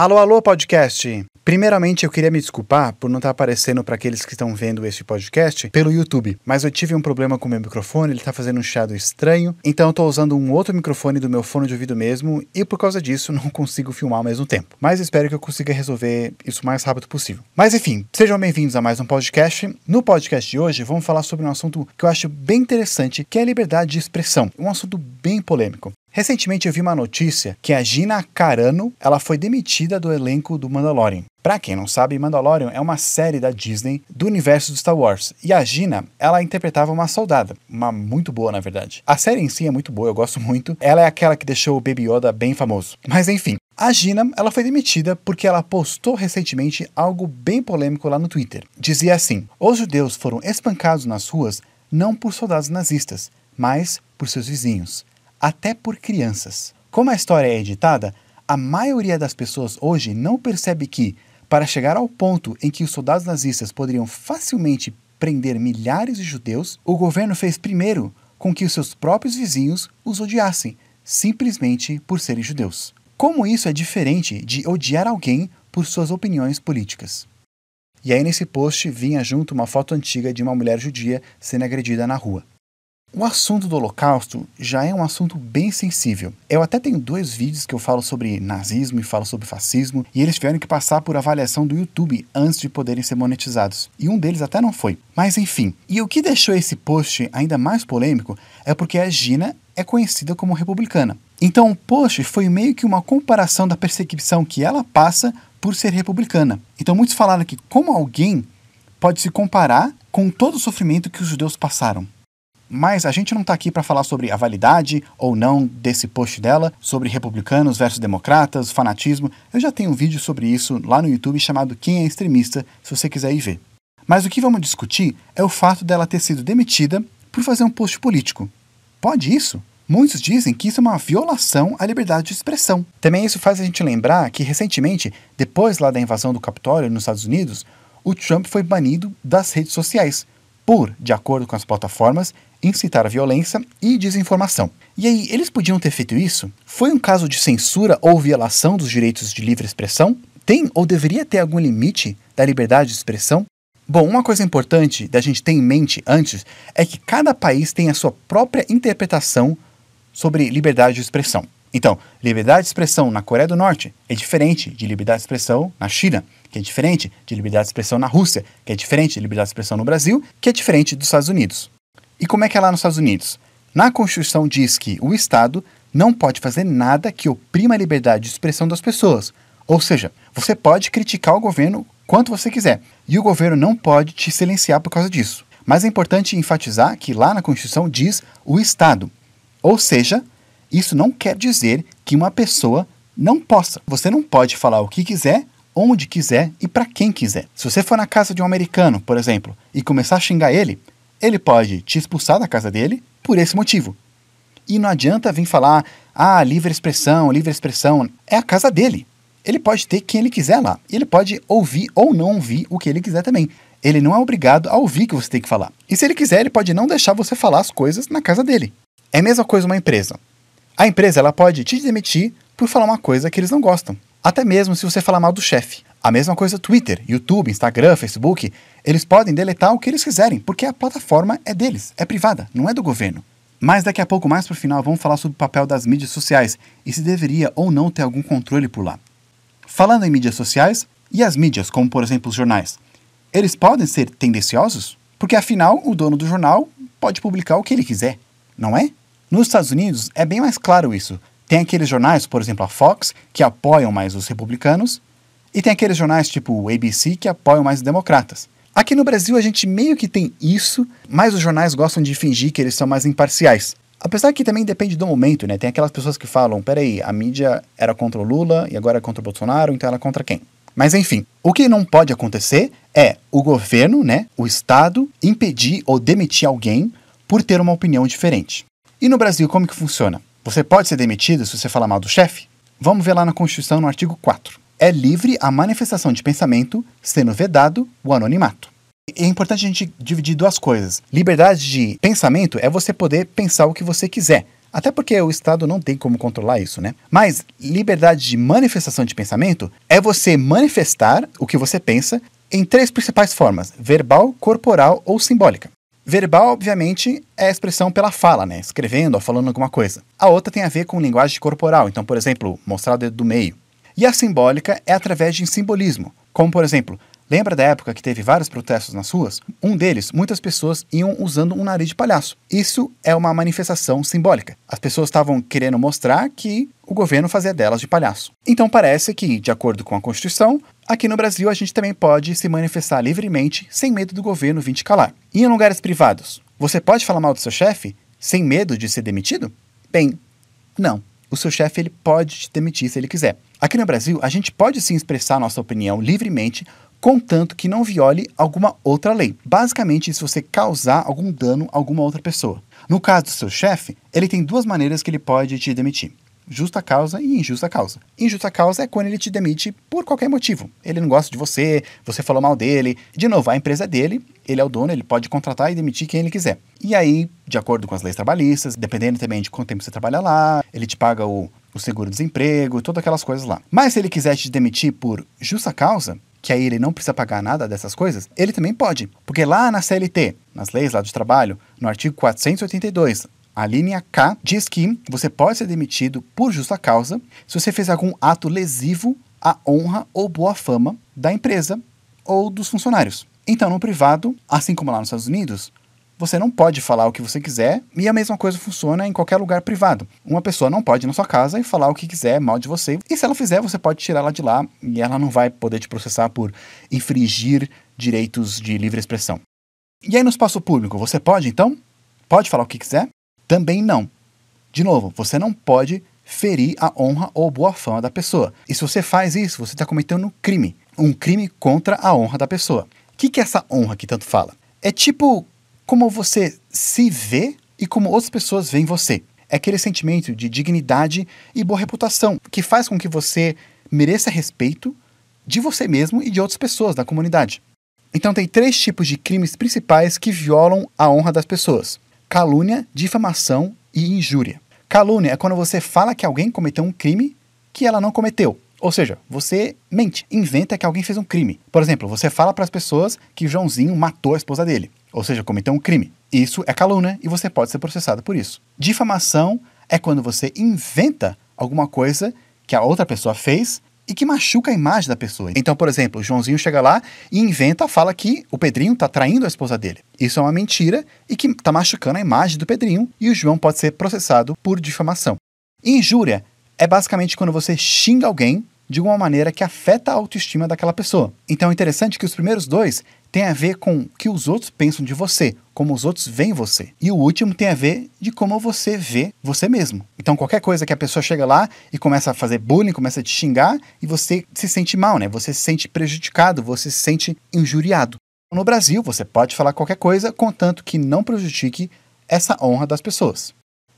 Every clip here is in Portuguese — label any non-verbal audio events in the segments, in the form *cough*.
Alô, alô, podcast! Primeiramente, eu queria me desculpar por não estar aparecendo para aqueles que estão vendo este podcast pelo YouTube, mas eu tive um problema com o meu microfone, ele está fazendo um chiado estranho, então eu estou usando um outro microfone do meu fone de ouvido mesmo e por causa disso *laughs* não consigo filmar ao mesmo tempo. Mas espero que eu consiga resolver isso o mais rápido possível. Mas enfim, sejam bem-vindos a mais um podcast. No podcast de hoje, vamos falar sobre um assunto que eu acho bem interessante, que é a liberdade de expressão, um assunto bem polêmico. Recentemente eu vi uma notícia que a Gina Carano ela foi demitida do elenco do Mandalorian. Para quem não sabe, Mandalorian é uma série da Disney do universo do Star Wars. E a Gina, ela interpretava uma soldada, uma muito boa na verdade. A série em si é muito boa, eu gosto muito. Ela é aquela que deixou o Baby Yoda bem famoso. Mas enfim, a Gina, ela foi demitida porque ela postou recentemente algo bem polêmico lá no Twitter. Dizia assim: "Os judeus foram espancados nas ruas não por soldados nazistas, mas por seus vizinhos." Até por crianças. Como a história é editada, a maioria das pessoas hoje não percebe que, para chegar ao ponto em que os soldados nazistas poderiam facilmente prender milhares de judeus, o governo fez primeiro com que os seus próprios vizinhos os odiassem, simplesmente por serem judeus. Como isso é diferente de odiar alguém por suas opiniões políticas? E aí, nesse post, vinha junto uma foto antiga de uma mulher judia sendo agredida na rua. O assunto do Holocausto já é um assunto bem sensível. Eu até tenho dois vídeos que eu falo sobre nazismo e falo sobre fascismo, e eles tiveram que passar por avaliação do YouTube antes de poderem ser monetizados. E um deles até não foi. Mas enfim. E o que deixou esse post ainda mais polêmico é porque a Gina é conhecida como republicana. Então o post foi meio que uma comparação da perseguição que ela passa por ser republicana. Então muitos falaram que como alguém pode se comparar com todo o sofrimento que os judeus passaram. Mas a gente não está aqui para falar sobre a validade ou não desse post dela, sobre republicanos versus democratas, fanatismo. Eu já tenho um vídeo sobre isso lá no YouTube chamado Quem é Extremista, se você quiser ir ver. Mas o que vamos discutir é o fato dela ter sido demitida por fazer um post político. Pode isso? Muitos dizem que isso é uma violação à liberdade de expressão. Também isso faz a gente lembrar que recentemente, depois lá da invasão do Capitólio nos Estados Unidos, o Trump foi banido das redes sociais por, de acordo com as plataformas, incitar a violência e desinformação. E aí, eles podiam ter feito isso? Foi um caso de censura ou violação dos direitos de livre expressão? Tem ou deveria ter algum limite da liberdade de expressão? Bom, uma coisa importante da gente ter em mente antes é que cada país tem a sua própria interpretação sobre liberdade de expressão. Então, liberdade de expressão na Coreia do Norte é diferente de liberdade de expressão na China, que é diferente de liberdade de expressão na Rússia, que é diferente de liberdade de expressão no Brasil, que é diferente dos Estados Unidos. E como é que é lá nos Estados Unidos? Na Constituição diz que o Estado não pode fazer nada que oprima a liberdade de expressão das pessoas. Ou seja, você pode criticar o governo quanto você quiser, e o governo não pode te silenciar por causa disso. Mas é importante enfatizar que lá na Constituição diz o Estado. Ou seja, isso não quer dizer que uma pessoa não possa. Você não pode falar o que quiser, onde quiser e para quem quiser. Se você for na casa de um americano, por exemplo, e começar a xingar ele, ele pode te expulsar da casa dele por esse motivo. E não adianta vir falar, ah, livre expressão, livre expressão. É a casa dele. Ele pode ter quem ele quiser lá. Ele pode ouvir ou não ouvir o que ele quiser também. Ele não é obrigado a ouvir o que você tem que falar. E se ele quiser, ele pode não deixar você falar as coisas na casa dele. É a mesma coisa uma empresa. A empresa ela pode te demitir por falar uma coisa que eles não gostam. Até mesmo se você falar mal do chefe. A mesma coisa Twitter, YouTube, Instagram, Facebook, eles podem deletar o que eles quiserem, porque a plataforma é deles, é privada, não é do governo. Mas daqui a pouco, mais pro final, vamos falar sobre o papel das mídias sociais e se deveria ou não ter algum controle por lá. Falando em mídias sociais, e as mídias, como por exemplo os jornais, eles podem ser tendenciosos? Porque afinal, o dono do jornal pode publicar o que ele quiser, não é? Nos Estados Unidos é bem mais claro isso. Tem aqueles jornais, por exemplo a Fox, que apoiam mais os republicanos, e tem aqueles jornais tipo o ABC que apoiam mais os democratas. Aqui no Brasil a gente meio que tem isso, mas os jornais gostam de fingir que eles são mais imparciais. Apesar que também depende do momento, né? Tem aquelas pessoas que falam, peraí, a mídia era contra o Lula e agora é contra o Bolsonaro, então ela é contra quem? Mas enfim, o que não pode acontecer é o governo, né, o Estado, impedir ou demitir alguém por ter uma opinião diferente. E no Brasil, como que funciona? Você pode ser demitido se você falar mal do chefe? Vamos ver lá na Constituição, no artigo 4 é livre a manifestação de pensamento, sendo vedado o anonimato. É importante a gente dividir duas coisas. Liberdade de pensamento é você poder pensar o que você quiser. Até porque o Estado não tem como controlar isso, né? Mas liberdade de manifestação de pensamento é você manifestar o que você pensa em três principais formas: verbal, corporal ou simbólica. Verbal, obviamente, é a expressão pela fala, né? Escrevendo ou falando alguma coisa. A outra tem a ver com linguagem corporal, então, por exemplo, mostrar o dedo do meio. E a simbólica é através de simbolismo, como, por exemplo, Lembra da época que teve vários protestos nas ruas? Um deles, muitas pessoas iam usando um nariz de palhaço. Isso é uma manifestação simbólica. As pessoas estavam querendo mostrar que o governo fazia delas de palhaço. Então parece que, de acordo com a Constituição, aqui no Brasil a gente também pode se manifestar livremente sem medo do governo vir te calar. E em lugares privados, você pode falar mal do seu chefe sem medo de ser demitido? Bem, não. O seu chefe ele pode te demitir se ele quiser. Aqui no Brasil, a gente pode sim expressar nossa opinião livremente contanto que não viole alguma outra lei. Basicamente, se você causar algum dano a alguma outra pessoa. No caso do seu chefe, ele tem duas maneiras que ele pode te demitir. Justa causa e injusta causa. Injusta causa é quando ele te demite por qualquer motivo. Ele não gosta de você, você falou mal dele. De novo, a empresa é dele, ele é o dono, ele pode contratar e demitir quem ele quiser. E aí, de acordo com as leis trabalhistas, dependendo também de quanto tempo você trabalha lá, ele te paga o, o seguro-desemprego, todas aquelas coisas lá. Mas se ele quiser te demitir por justa causa, que aí ele não precisa pagar nada dessas coisas, ele também pode. Porque lá na CLT, nas leis lá do trabalho, no artigo 482, a linha K diz que você pode ser demitido por justa causa se você fez algum ato lesivo à honra ou boa fama da empresa ou dos funcionários. Então, no privado, assim como lá nos Estados Unidos, você não pode falar o que você quiser e a mesma coisa funciona em qualquer lugar privado. Uma pessoa não pode ir na sua casa e falar o que quiser mal de você. E se ela fizer, você pode tirar ela de lá e ela não vai poder te processar por infringir direitos de livre expressão. E aí no espaço público, você pode então? Pode falar o que quiser? Também não. De novo, você não pode ferir a honra ou boa fama da pessoa. E se você faz isso, você está cometendo um crime. Um crime contra a honra da pessoa. O que, que é essa honra que tanto fala? É tipo como você se vê e como outras pessoas veem você. É aquele sentimento de dignidade e boa reputação que faz com que você mereça respeito de você mesmo e de outras pessoas da comunidade. Então tem três tipos de crimes principais que violam a honra das pessoas: calúnia, difamação e injúria. Calúnia é quando você fala que alguém cometeu um crime que ela não cometeu. Ou seja, você mente, inventa que alguém fez um crime. Por exemplo, você fala para as pessoas que Joãozinho matou a esposa dele, ou seja, cometeu um crime. Isso é calúnia e você pode ser processado por isso. Difamação é quando você inventa alguma coisa que a outra pessoa fez e que machuca a imagem da pessoa. Então, por exemplo, o Joãozinho chega lá e inventa, fala que o Pedrinho está traindo a esposa dele. Isso é uma mentira e que está machucando a imagem do Pedrinho e o João pode ser processado por difamação. Injúria é basicamente quando você xinga alguém de uma maneira que afeta a autoestima daquela pessoa. Então é interessante que os primeiros dois têm a ver com o que os outros pensam de você, como os outros veem você. E o último tem a ver de como você vê você mesmo. Então qualquer coisa que a pessoa chega lá e começa a fazer bullying, começa a te xingar e você se sente mal, né? Você se sente prejudicado, você se sente injuriado. No Brasil, você pode falar qualquer coisa, contanto que não prejudique essa honra das pessoas.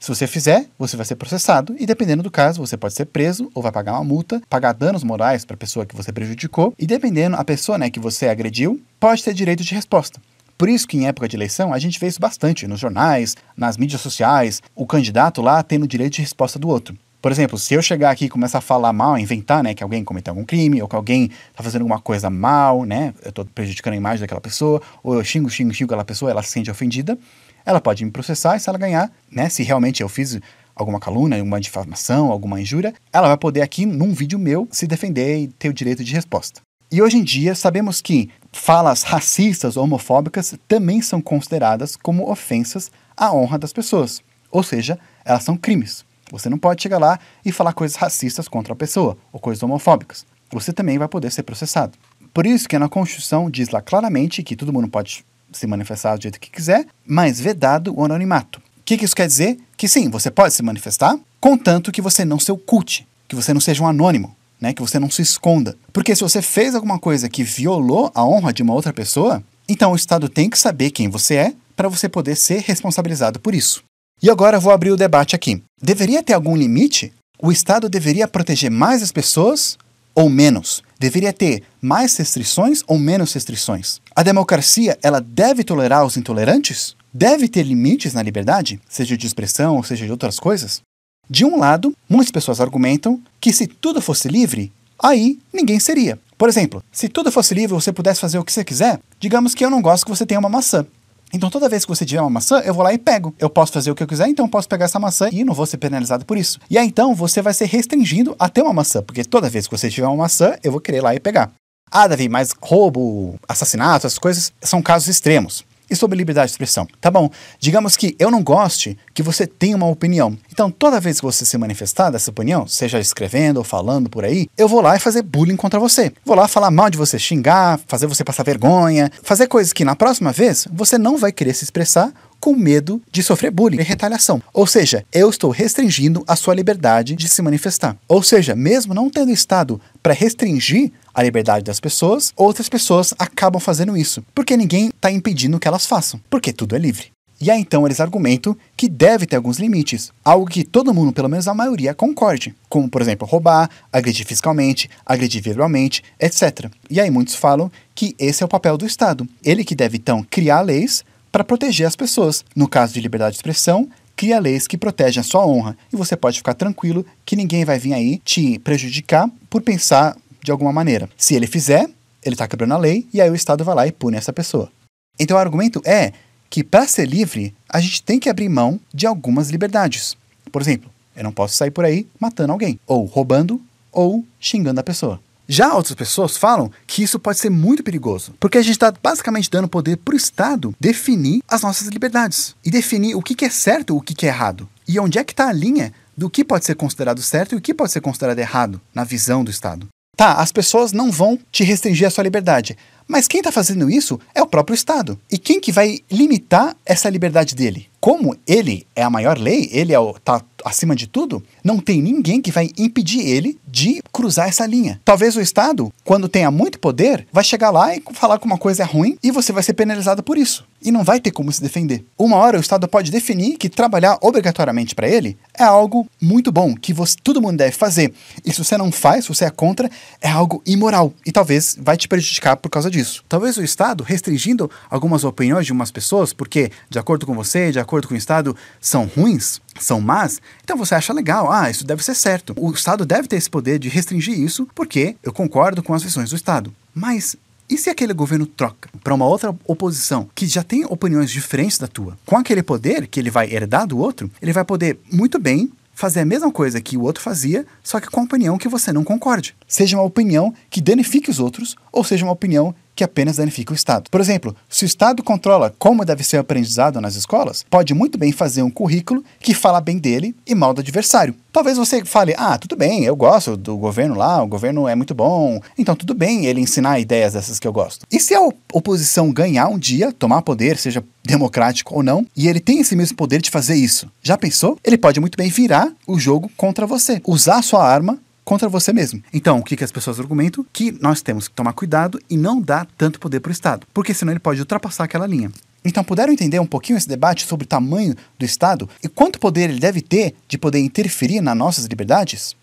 Se você fizer, você vai ser processado e, dependendo do caso, você pode ser preso ou vai pagar uma multa, pagar danos morais para a pessoa que você prejudicou e, dependendo a pessoa né, que você agrediu, pode ter direito de resposta. Por isso que em época de eleição a gente vê isso bastante nos jornais, nas mídias sociais, o candidato lá tendo direito de resposta do outro. Por exemplo, se eu chegar aqui e começar a falar mal, inventar, né, que alguém cometeu algum crime, ou que alguém está fazendo alguma coisa mal, né, eu estou prejudicando a imagem daquela pessoa, ou eu xingo, xingo, xingo aquela pessoa, ela se sente ofendida, ela pode me processar e se ela ganhar, né, se realmente eu fiz alguma calúnia, alguma difamação, alguma injúria, ela vai poder aqui num vídeo meu se defender e ter o direito de resposta. E hoje em dia sabemos que falas racistas ou homofóbicas também são consideradas como ofensas à honra das pessoas. Ou seja, elas são crimes. Você não pode chegar lá e falar coisas racistas contra a pessoa ou coisas homofóbicas. Você também vai poder ser processado. Por isso que na Constituição diz lá claramente que todo mundo pode se manifestar do jeito que quiser, mas vedado o anonimato. O que, que isso quer dizer? Que sim, você pode se manifestar, contanto que você não se oculte, que você não seja um anônimo, né? que você não se esconda. Porque se você fez alguma coisa que violou a honra de uma outra pessoa, então o Estado tem que saber quem você é para você poder ser responsabilizado por isso. E agora vou abrir o debate aqui. Deveria ter algum limite? O Estado deveria proteger mais as pessoas ou menos? Deveria ter mais restrições ou menos restrições? A democracia, ela deve tolerar os intolerantes? deve ter limites na liberdade, seja de expressão ou seja de outras coisas? De um lado, muitas pessoas argumentam que se tudo fosse livre, aí ninguém seria. Por exemplo, se tudo fosse livre você pudesse fazer o que você quiser, digamos que eu não gosto que você tenha uma maçã. Então toda vez que você tiver uma maçã, eu vou lá e pego. Eu posso fazer o que eu quiser, então eu posso pegar essa maçã e não vou ser penalizado por isso. E aí então você vai ser restringido a ter uma maçã, porque toda vez que você tiver uma maçã, eu vou querer ir lá e pegar. Ah, Davi, mas roubo, assassinato, essas coisas são casos extremos. E sobre liberdade de expressão? Tá bom, digamos que eu não goste que você tenha uma opinião. Então, toda vez que você se manifestar dessa opinião, seja escrevendo ou falando por aí, eu vou lá e fazer bullying contra você. Vou lá falar mal de você, xingar, fazer você passar vergonha, fazer coisas que na próxima vez você não vai querer se expressar com medo de sofrer bullying e retaliação. Ou seja, eu estou restringindo a sua liberdade de se manifestar. Ou seja, mesmo não tendo estado para restringir a liberdade das pessoas, outras pessoas acabam fazendo isso, porque ninguém está impedindo que elas façam, porque tudo é livre. E aí então eles argumentam que deve ter alguns limites, algo que todo mundo, pelo menos a maioria, concorde, como por exemplo roubar, agredir fiscalmente, agredir verbalmente, etc. E aí muitos falam que esse é o papel do Estado, ele que deve então criar leis para proteger as pessoas. No caso de liberdade de expressão, cria leis que protegem a sua honra. E você pode ficar tranquilo que ninguém vai vir aí te prejudicar por pensar de alguma maneira. Se ele fizer, ele está quebrando a lei e aí o Estado vai lá e pune essa pessoa. Então o argumento é que para ser livre, a gente tem que abrir mão de algumas liberdades. Por exemplo, eu não posso sair por aí matando alguém, ou roubando, ou xingando a pessoa. Já outras pessoas falam que isso pode ser muito perigoso, porque a gente está basicamente dando poder para o Estado definir as nossas liberdades e definir o que, que é certo e o que, que é errado. E onde é que está a linha do que pode ser considerado certo e o que pode ser considerado errado na visão do Estado. Tá, as pessoas não vão te restringir a sua liberdade, mas quem está fazendo isso é o próprio Estado. E quem que vai limitar essa liberdade dele? Como ele é a maior lei, ele é o, tá acima de tudo, não tem ninguém que vai impedir ele de cruzar essa linha. Talvez o Estado, quando tenha muito poder, vai chegar lá e falar que uma coisa é ruim e você vai ser penalizado por isso. E não vai ter como se defender. Uma hora o Estado pode definir que trabalhar obrigatoriamente para ele é algo muito bom, que você, todo mundo deve fazer. E se você não faz, se você é contra, é algo imoral. E talvez vai te prejudicar por causa disso. Talvez o Estado restringindo algumas opiniões de umas pessoas, porque, de acordo com você, de acordo com o Estado, são ruins, são más, então você acha legal, ah, isso deve ser certo. O Estado deve ter esse poder de restringir isso, porque eu concordo com as visões do Estado. Mas e se aquele governo troca para uma outra oposição que já tem opiniões diferentes da tua? Com aquele poder que ele vai herdar do outro, ele vai poder muito bem fazer a mesma coisa que o outro fazia, só que com a opinião que você não concorde. Seja uma opinião que danifique os outros, ou seja uma opinião que apenas danifica o Estado. Por exemplo, se o Estado controla como deve ser aprendizado nas escolas, pode muito bem fazer um currículo que fala bem dele e mal do adversário. Talvez você fale, ah, tudo bem, eu gosto do governo lá, o governo é muito bom, então tudo bem ele ensinar ideias dessas que eu gosto. E se a oposição ganhar um dia, tomar poder, seja democrático ou não, e ele tem esse mesmo poder de fazer isso. Já pensou? Ele pode muito bem virar o jogo contra você, usar sua arma contra você mesmo. Então, o que, que as pessoas argumentam? Que nós temos que tomar cuidado e não dar tanto poder para o Estado, porque senão ele pode ultrapassar aquela linha. Então, puderam entender um pouquinho esse debate sobre o tamanho do Estado e quanto poder ele deve ter de poder interferir nas nossas liberdades?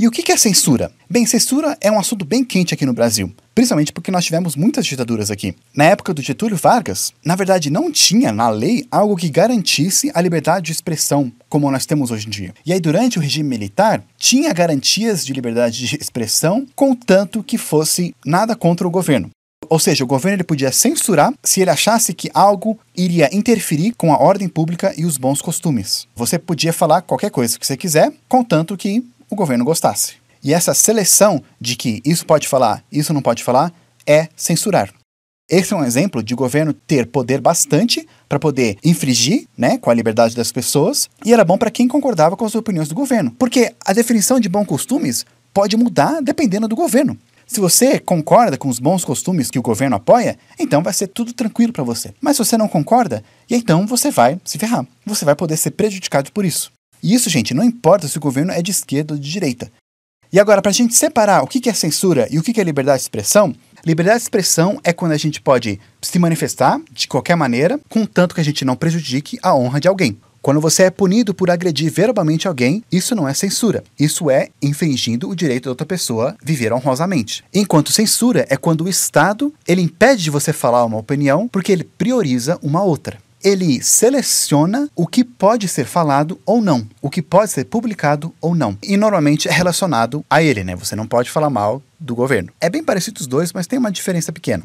E o que é censura? Bem, censura é um assunto bem quente aqui no Brasil, principalmente porque nós tivemos muitas ditaduras aqui. Na época do Getúlio Vargas, na verdade não tinha na lei algo que garantisse a liberdade de expressão como nós temos hoje em dia. E aí, durante o regime militar, tinha garantias de liberdade de expressão, contanto que fosse nada contra o governo. Ou seja, o governo ele podia censurar se ele achasse que algo iria interferir com a ordem pública e os bons costumes. Você podia falar qualquer coisa que você quiser, contanto que o governo gostasse. E essa seleção de que isso pode falar, isso não pode falar, é censurar. Esse é um exemplo de governo ter poder bastante para poder infringir, né, com a liberdade das pessoas, e era bom para quem concordava com as opiniões do governo, porque a definição de bons costumes pode mudar dependendo do governo. Se você concorda com os bons costumes que o governo apoia, então vai ser tudo tranquilo para você. Mas se você não concorda, e então você vai se ferrar. Você vai poder ser prejudicado por isso. E isso, gente, não importa se o governo é de esquerda ou de direita. E agora, para a gente separar o que é censura e o que é liberdade de expressão, liberdade de expressão é quando a gente pode se manifestar de qualquer maneira, contanto que a gente não prejudique a honra de alguém. Quando você é punido por agredir verbalmente alguém, isso não é censura. Isso é infringindo o direito da outra pessoa viver honrosamente. Enquanto censura é quando o Estado ele impede de você falar uma opinião porque ele prioriza uma outra. Ele seleciona o que pode ser falado ou não, o que pode ser publicado ou não. E normalmente é relacionado a ele, né? Você não pode falar mal do governo. É bem parecido os dois, mas tem uma diferença pequena.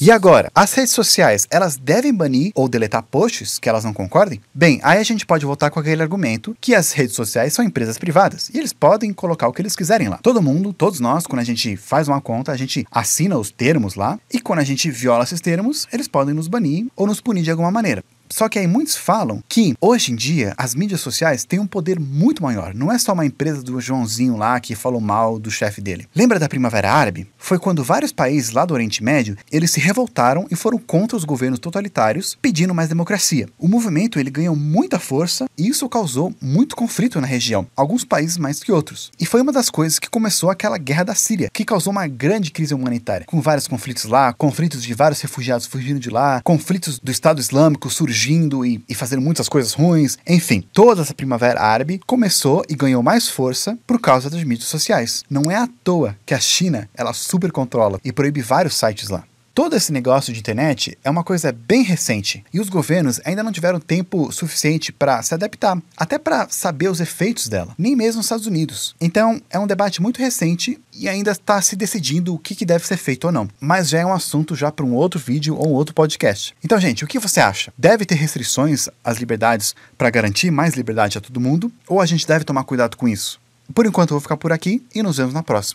E agora, as redes sociais, elas devem banir ou deletar posts que elas não concordem? Bem, aí a gente pode voltar com aquele argumento que as redes sociais são empresas privadas e eles podem colocar o que eles quiserem lá. Todo mundo, todos nós, quando a gente faz uma conta, a gente assina os termos lá e quando a gente viola esses termos, eles podem nos banir ou nos punir de alguma maneira. Só que aí muitos falam que hoje em dia as mídias sociais têm um poder muito maior. Não é só uma empresa do Joãozinho lá que falou mal do chefe dele. Lembra da Primavera Árabe? Foi quando vários países lá do Oriente Médio eles se revoltaram e foram contra os governos totalitários, pedindo mais democracia. O movimento ele ganhou muita força e isso causou muito conflito na região, alguns países mais que outros. E foi uma das coisas que começou aquela guerra da Síria, que causou uma grande crise humanitária, com vários conflitos lá, conflitos de vários refugiados fugindo de lá, conflitos do Estado Islâmico surgindo surgindo e, e fazendo muitas coisas ruins. Enfim, toda essa primavera árabe começou e ganhou mais força por causa das mídias sociais. Não é à toa que a China ela super controla e proíbe vários sites lá. Todo esse negócio de internet é uma coisa bem recente e os governos ainda não tiveram tempo suficiente para se adaptar, até para saber os efeitos dela, nem mesmo nos Estados Unidos. Então é um debate muito recente e ainda está se decidindo o que, que deve ser feito ou não. Mas já é um assunto já para um outro vídeo ou um outro podcast. Então, gente, o que você acha? Deve ter restrições às liberdades para garantir mais liberdade a todo mundo? Ou a gente deve tomar cuidado com isso? Por enquanto eu vou ficar por aqui e nos vemos na próxima.